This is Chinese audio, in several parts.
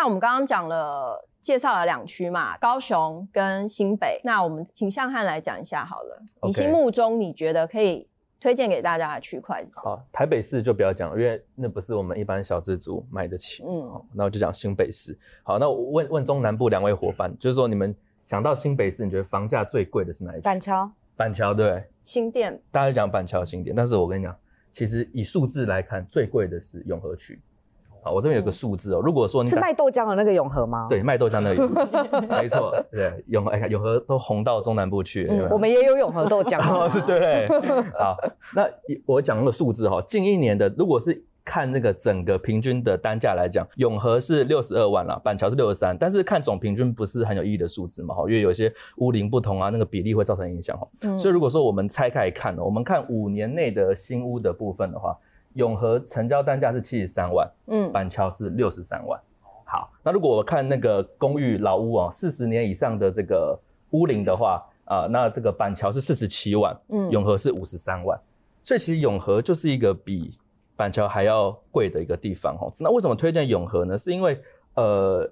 那我们刚刚讲了，介绍了两区嘛，高雄跟新北。那我们请向汉来讲一下好了。Okay. 你心目中你觉得可以？推荐给大家的区块是？好，台北市就不要讲，因为那不是我们一般小资族买得起。嗯，那我就讲新北市。好，那我问问中南部两位伙伴，就是说你们想到新北市，你觉得房价最贵的是哪一区？板桥。板桥对。新店。大家讲板桥新店，但是我跟你讲，其实以数字来看，最贵的是永和区。好，我这边有个数字哦、喔。如果说你是卖豆浆的那个永和吗？对，卖豆浆的永和，没错，对，永和，哎呀，永和都红到中南部去。嗯、我们也有永和豆浆，对。好，那我讲那个数字哈，近一年的，如果是看那个整个平均的单价来讲，永和是六十二万了，板桥是六十三，但是看总平均不是很有意义的数字嘛，哈，因为有些屋龄不同啊，那个比例会造成影响哈。嗯、所以如果说我们拆开来看呢，我们看五年内的新屋的部分的话。永和成交单价是七十三万，嗯，板桥是六十三万。好，那如果我看那个公寓老屋哦，四十年以上的这个屋龄的话，啊、呃，那这个板桥是四十七万，嗯，永和是五十三万。所以其实永和就是一个比板桥还要贵的一个地方哦。那为什么推荐永和呢？是因为呃。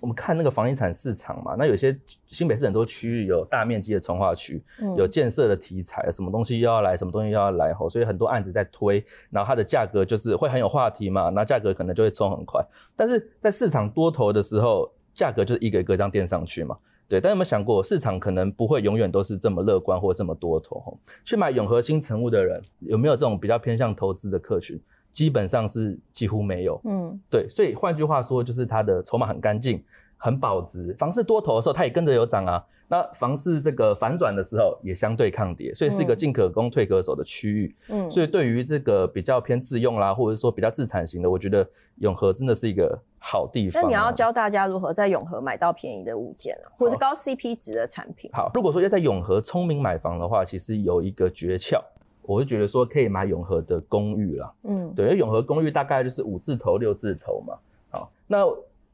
我们看那个房地产市场嘛，那有些新北市很多区域有大面积的从化区，嗯、有建设的题材，什么东西又要来，什么东西又要来吼，所以很多案子在推，然后它的价格就是会很有话题嘛，那价格可能就会冲很快。但是在市场多头的时候，价格就是一个一个这样垫上去嘛，对。但有没有想过，市场可能不会永远都是这么乐观或这么多头吼？去买永和新成屋的人，有没有这种比较偏向投资的客群？基本上是几乎没有，嗯，对，所以换句话说，就是它的筹码很干净，很保值。房市多头的时候，它也跟着有涨啊。那房市这个反转的时候，也相对抗跌，所以是一个进可攻退可守的区域。嗯，所以对于这个比较偏自用啦，或者说比较自产型的，我觉得永和真的是一个好地方啊。那你要教大家如何在永和买到便宜的物件，或者是高 CP 值的产品。好，如果说要在永和聪明买房的话，其实有一个诀窍。我是觉得说可以买永和的公寓啦，嗯，对，因为永和公寓大概就是五字头六字头嘛，好，那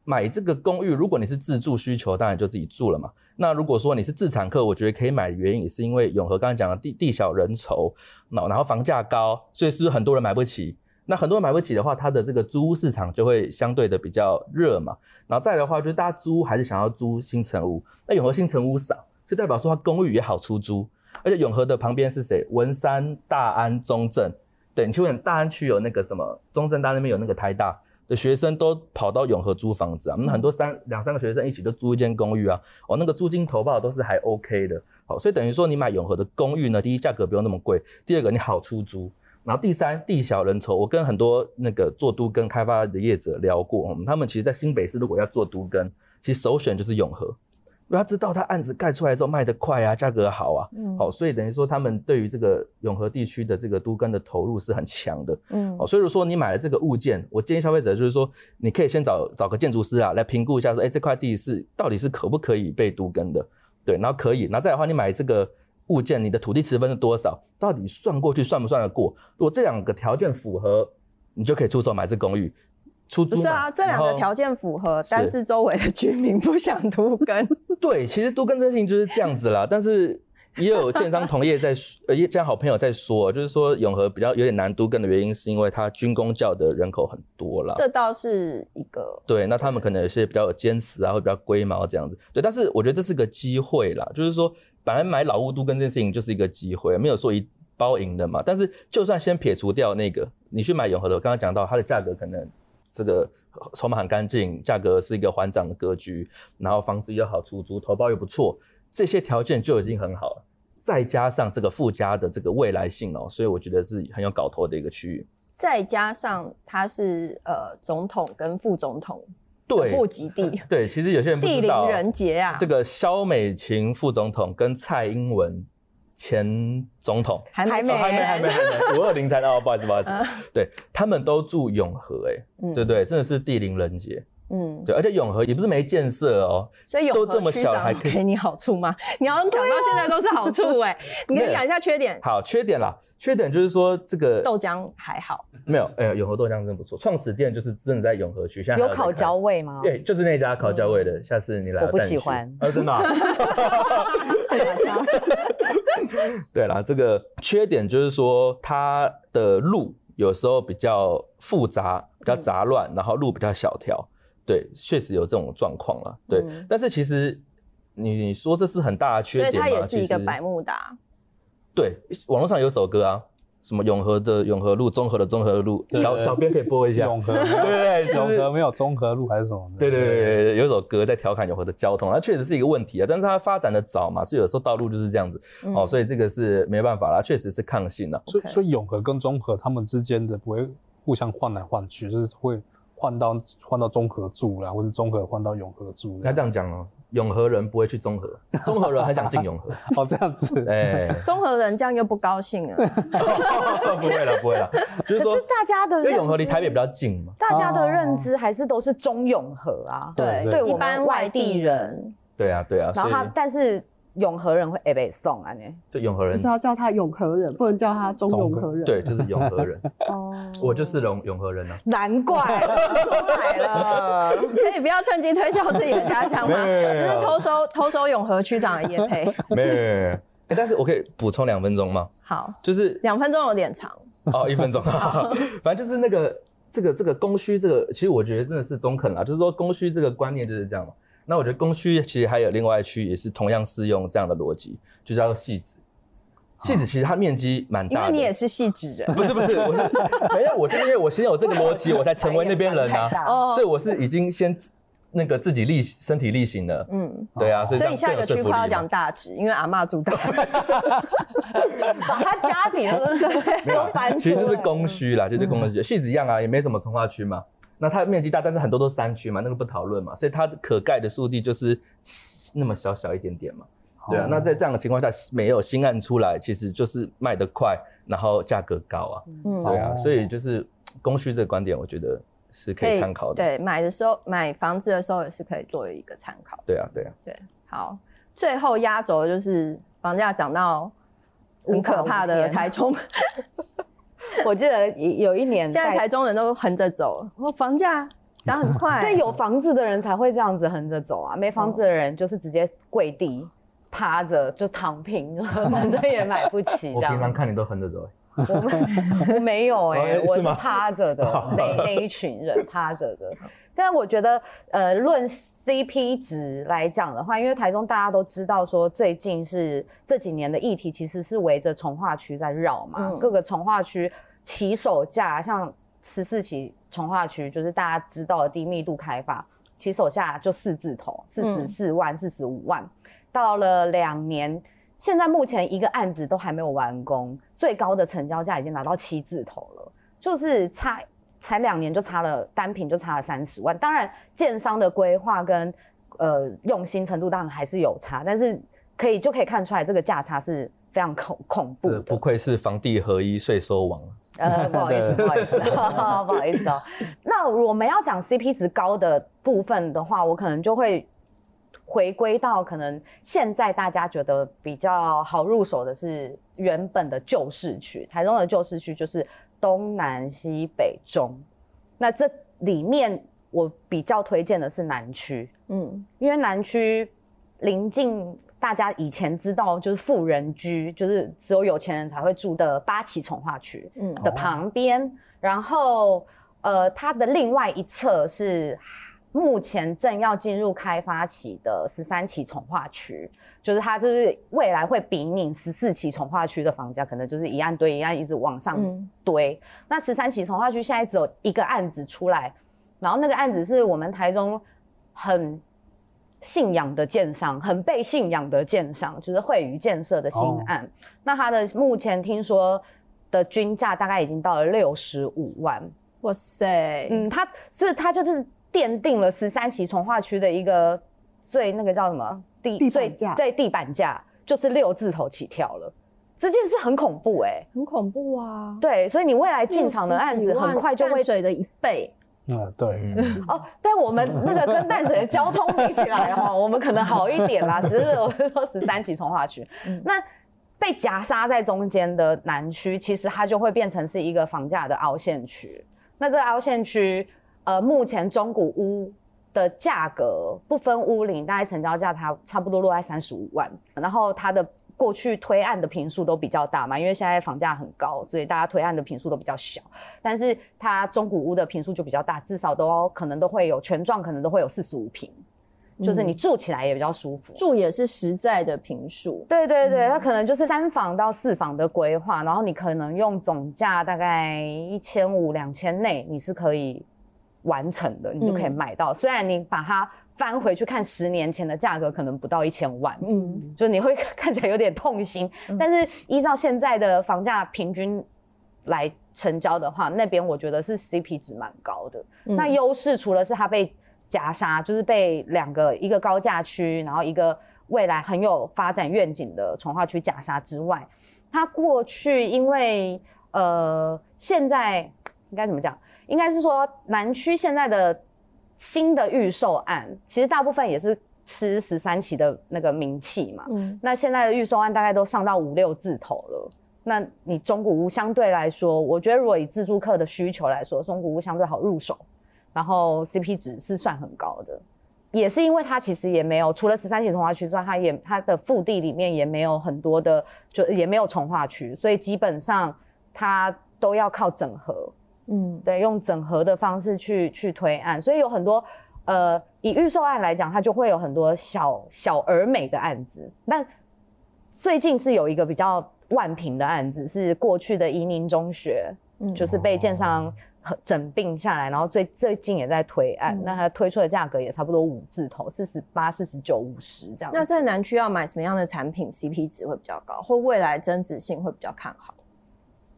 买这个公寓，如果你是自住需求，当然就自己住了嘛。那如果说你是自产客，我觉得可以买的原因也是因为永和刚才讲的地地小人稠，那然后房价高，所以是不是很多人买不起？那很多人买不起的话，它的这个租屋市场就会相对的比较热嘛。然后再的话，就是大家租还是想要租新城屋，那永和新城屋少，就代表说它公寓也好出租。而且永和的旁边是谁？文山、大安、中正。对，你去问大安区有那个什么，中正大那边有那个台大的学生都跑到永和租房子啊。那很多三两三个学生一起都租一间公寓啊。哦，那个租金投报都是还 OK 的。好，所以等于说你买永和的公寓呢，第一价格不用那么贵，第二个你好出租，然后第三地小人稠。我跟很多那个做都更开发的业者聊过，他们其实在新北市如果要做都更，其实首选就是永和。他知道他案子盖出来之后卖得快啊，价格好啊，嗯，好，所以等于说他们对于这个永和地区的这个都更的投入是很强的，嗯，好，所以如说你买了这个物件，我建议消费者就是说，你可以先找找个建筑师啊来评估一下，说，哎，这块地是到底是可不可以被都更的，对，然后可以，然后再的话，你买这个物件，你的土地持分是多少，到底算过去算不算得过？如果这两个条件符合，你就可以出手买这公寓。不是啊，这两个条件符合，但是周围的居民不想都更。对，其实都更这事情就是这样子啦。但是也有建商同业在说，呃，这样好朋友在说，就是说永和比较有点难都更的原因，是因为它军工教的人口很多啦。这倒是一个。对，那他们可能有些比较有坚持啊，会比较龟毛这样子。对，但是我觉得这是个机会啦，就是说本来买老屋都跟这件事情就是一个机会，没有说一包赢的嘛。但是就算先撇除掉那个，你去买永和的，我刚刚讲到它的价格可能。这个筹码很干净，价格是一个缓涨的格局，然后房子又好出租，投报又不错，这些条件就已经很好了。再加上这个附加的这个未来性哦，所以我觉得是很有搞头的一个区域。再加上它是呃总统跟副总统对，富集地。对，其实有些人不知道，地灵人杰啊。这个萧美琴副总统跟蔡英文前总统。还没，还没，还没，还没，五二零才到，不好意思，不好意思。对，他们都住永和，哎，对对，真的是地灵人杰。嗯，对，而且永和也不是没建设哦，所以永和区长还给你好处吗？你要讲到现在都是好处哎，你可以讲一下缺点。好，缺点啦，缺点就是说这个豆浆还好，没有，哎，永和豆浆真不错，创始店就是真的在永和区，现在有烤焦味吗？对，就是那家烤焦味的，下次你来。我不喜欢，啊，真的。对啦，这个缺点就是说它的路有时候比较复杂，比较杂乱，然后路比较小条。对，确实有这种状况了。对，嗯、但是其实你你说这是很大的缺点吗？所以它也是一个百慕达。对，网络上有首歌啊，什么永和的永和路，综合的综合路，小小编可以播一下。永和，对对，永和没有综合路还是什么？对对对，有一首歌在调侃永和的交通，它确实是一个问题啊。但是它发展的早嘛，所以有时候道路就是这样子、嗯、哦，所以这个是没办法啦，确实是抗性的。所以所以永和跟综合他们之间的不会互相换来换去，就是会。换到换到中和住啦，或者中和换到永和住。那这样讲哦，永和人不会去中和，中和人还想进永和。哦，这样子。哎，中和人这样又不高兴 了。不会了，不会了。就是说，大家的因为永和离台北比较近嘛，大家的认知还是都是中永和啊。对对，一般外地人。对啊，对啊。然后他，但是。永和人会哎被送啊？呢，就永和人是要叫他永和人，不能叫他中永和人。对，就是永和人。哦，我就是永永和人啊。难怪出来了，可以不要趁机推销自己的家乡吗？只是偷收偷收永和区长的业配。没有没有没有。哎，但是我可以补充两分钟吗？好，就是两分钟有点长。哦，一分钟。反正就是那个这个这个供需这个，其实我觉得真的是中肯啦，就是说供需这个观念就是这样嘛。那我觉得供需其实还有另外一区也是同样适用这样的逻辑，就叫做汐止。汐止其实它面积蛮大的。因为你也是汐止人。不是不是，我是 没有，我就是因为我先有这个逻辑，我才成为那边人啊。所以我是已经先那个自己力身体力行了。嗯，对啊，所以所以你下一个区块要讲大直，因为阿嬷住大直，把他家庭都搬其实就是供需啦，就是供需。汐止一样啊，也没什么从化区嘛。那它面积大，但是很多都是山区嘛，那个不讨论嘛，所以它可盖的速地就是那么小小一点点嘛，对啊。那在这样的情况下，没有新案出来，其实就是卖得快，然后价格高啊，嗯，对啊。所以就是供需这个观点，我觉得是可以参考的。对，买的时候买房子的时候也是可以作为一个参考。对啊，对啊，对。好，最后压轴的就是房价涨到很可怕的台中。我记得有一年，现在台中人都横着走，房价涨很快。对，有房子的人才会这样子横着走啊，没房子的人就是直接跪地趴着就躺平，反正也买不起。我平常看你都横着走，我 没有哎，我是趴着的那那一群人趴着的。但是我觉得，呃，论 CP 值来讲的话，因为台中大家都知道说，最近是这几年的议题，其实是围着从化区在绕嘛。嗯、各个从化区起手价，像十四期从化区，就是大家知道的低密度开发，起手价就四字头，四十四万、四十五万。到了两年，现在目前一个案子都还没有完工，最高的成交价已经拿到七字头了，就是差。才两年就差了单品就差了三十万，当然建商的规划跟呃用心程度当然还是有差，但是可以就可以看出来这个价差是非常恐恐怖的。不愧是房地合一税收王。呃，不好意思，不好意思，不好意思哦。那我们要讲 CP 值高的部分的话，我可能就会回归到可能现在大家觉得比较好入手的是原本的旧市区，台中的旧市区就是。东南西北中，那这里面我比较推荐的是南区，嗯，因为南区临近大家以前知道就是富人居，就是只有有钱人才会住的八旗从化区，嗯。的旁边，哦、然后呃它的另外一侧是目前正要进入开发期的十三期重化区。就是它，就是未来会比拟十四期重化区的房价，可能就是一案堆一案一直往上堆。嗯、那十三期重化区现在只有一个案子出来，然后那个案子是我们台中很信仰的建商，很被信仰的建商，就是惠宇建设的新案。哦、那它的目前听说的均价大概已经到了六十五万。哇塞，嗯，它所以它就是奠定了十三期从化区的一个最那个叫什么地地板价，对，地板价就是六字头起跳了，这件事很恐怖哎、欸，很恐怖啊。对，所以你未来进场的案子很快就会水的一倍。嗯，对。哦，但我们那个跟淡水的交通比起来哈，我们可能好一点啦。十六说十三期从化区，嗯、那被夹杀在中间的南区，其实它就会变成是一个房价的凹陷区。那这个凹陷区，呃，目前中古屋的价格不分屋龄，大概成交价它差不多落在三十五万，然后它的。过去推案的平数都比较大嘛，因为现在房价很高，所以大家推案的平数都比较小。但是它中古屋的平数就比较大，至少都可能都会有全幢，可能都会有四十五平，就是你住起来也比较舒服，住也是实在的平数。对对对，它可能就是三房到四房的规划，然后你可能用总价大概一千五两千内，你是可以完成的，你就可以买到。虽然你把它。翻回去看十年前的价格，可能不到一千万，嗯，就你会看起来有点痛心。嗯、但是依照现在的房价平均来成交的话，那边我觉得是 CP 值蛮高的。嗯、那优势除了是它被夹杀，就是被两个一个高价区，然后一个未来很有发展愿景的从化区夹杀之外，它过去因为呃现在应该怎么讲？应该是说南区现在的。新的预售案其实大部分也是吃十三期的那个名气嘛，嗯，那现在的预售案大概都上到五六字头了。那你中古屋相对来说，我觉得如果以自住客的需求来说，中古屋相对好入手，然后 CP 值是算很高的，也是因为它其实也没有除了十三期从化区之外，它也它的腹地里面也没有很多的，就也没有从化区，所以基本上它都要靠整合。嗯，对，用整合的方式去去推案，所以有很多，呃，以预售案来讲，它就会有很多小小而美的案子。但最近是有一个比较万平的案子，是过去的宜宁中学，嗯、就是被建商整并下来，然后最最近也在推案，嗯、那它推出的价格也差不多五字头，四十八、四十九、五十这样。那在南区要买什么样的产品，CP 值会比较高，或未来增值性会比较看好？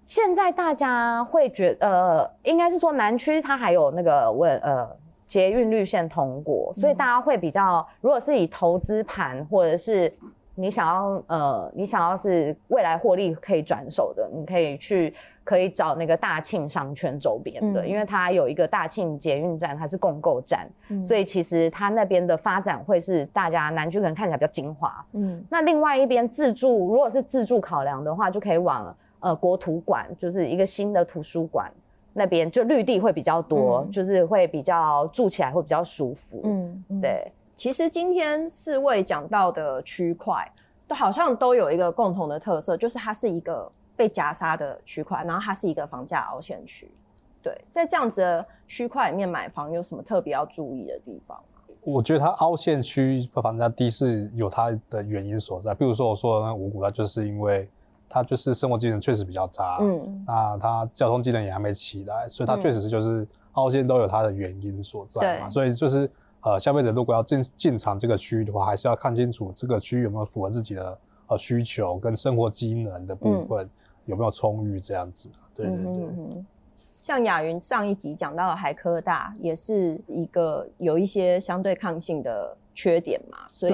现在大家会觉得，呃，应该是说南区它还有那个问，呃，捷运绿线通过，所以大家会比较，如果是以投资盘，或者是你想要，呃，你想要是未来获利可以转手的，你可以去可以找那个大庆商圈周边的，嗯、因为它有一个大庆捷运站，它是共构站，嗯、所以其实它那边的发展会是大家南区可能看起来比较精华。嗯，那另外一边自住，如果是自住考量的话，就可以往。呃，国图馆就是一个新的图书馆，那边就绿地会比较多，嗯、就是会比较住起来会比较舒服。嗯，对。其实今天四位讲到的区块，都好像都有一个共同的特色，就是它是一个被夹杀的区块，然后它是一个房价凹陷区。对，在这样子的区块里面买房，有什么特别要注意的地方吗？我觉得它凹陷区房价低是有它的原因所在，比如说我说的那五股，它就是因为。它就是生活技能确实比较差，嗯，那他交通技能也还没起来，所以他确实是就是凹陷都有它的原因所在嘛，嗯、所以就是呃，消费者如果要进进场这个区域的话，还是要看清楚这个区域有没有符合自己的呃需求跟生活机能的部分、嗯、有没有充裕这样子，对对对。嗯、哼。哼像雅云上一集讲到的海科大，也是一个有一些相对抗性的缺点嘛，所以。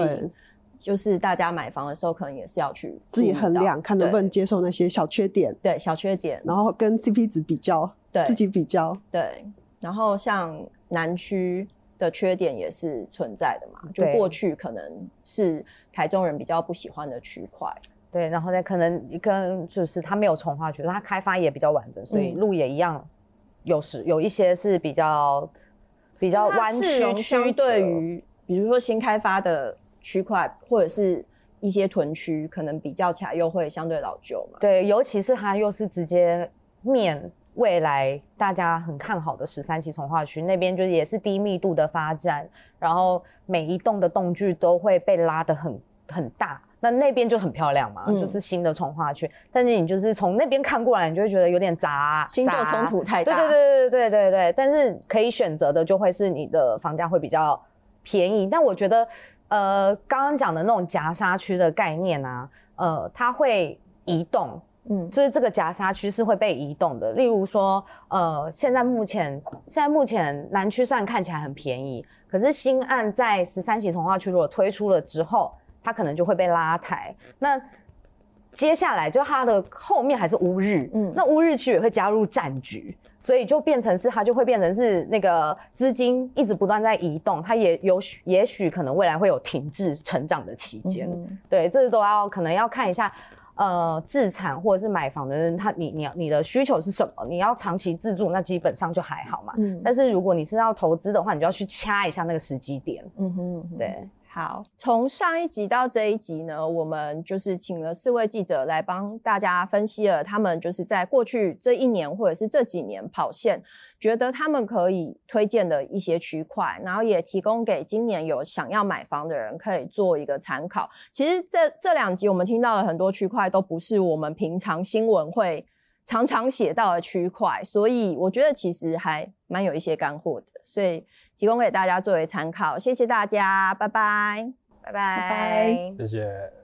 就是大家买房的时候，可能也是要去自己衡量，看能不能接受那些小缺点。对，小缺点，然后跟 CP 值比较，对，自己比较。对，然后像南区的缺点也是存在的嘛，就过去可能是台中人比较不喜欢的区块。对，然后呢，可能一个就是它没有从化区，它开发也比较完整，所以路也一样，有时有一些是比较比较弯曲。相对于比如说新开发的。区块或者是一些屯区，可能比较起来又会相对老旧嘛。对，尤其是它又是直接面未来大家很看好的十三期从化区那边，就是也是低密度的发展，然后每一栋的栋距都会被拉得很很大，那那边就很漂亮嘛，嗯、就是新的从化区。但是你就是从那边看过来，你就会觉得有点杂，新旧冲突太大。对对对对对对对。但是可以选择的就会是你的房价会比较便宜，但我觉得。呃，刚刚讲的那种夹沙区的概念啊，呃，它会移动，嗯，就是这个夹沙区是会被移动的。例如说，呃，现在目前现在目前南区虽然看起来很便宜，可是新案在十三期重划区如果推出了之后，它可能就会被拉抬。那接下来就它的后面还是乌日，嗯，那乌日区也会加入战局。所以就变成是，它就会变成是那个资金一直不断在移动，它也有许也许可能未来会有停滞成长的期间。嗯、对，这都要可能要看一下，呃，自产或者是买房的人，他你你你的需求是什么？你要长期自住，那基本上就还好嘛。嗯。但是如果你是要投资的话，你就要去掐一下那个时机点。嗯哼，对。好，从上一集到这一集呢，我们就是请了四位记者来帮大家分析了他们就是在过去这一年或者是这几年跑线，觉得他们可以推荐的一些区块，然后也提供给今年有想要买房的人可以做一个参考。其实这这两集我们听到了很多区块，都不是我们平常新闻会常常写到的区块，所以我觉得其实还蛮有一些干货的，所以。提供给大家作为参考，谢谢大家，拜拜，拜拜。拜，谢谢。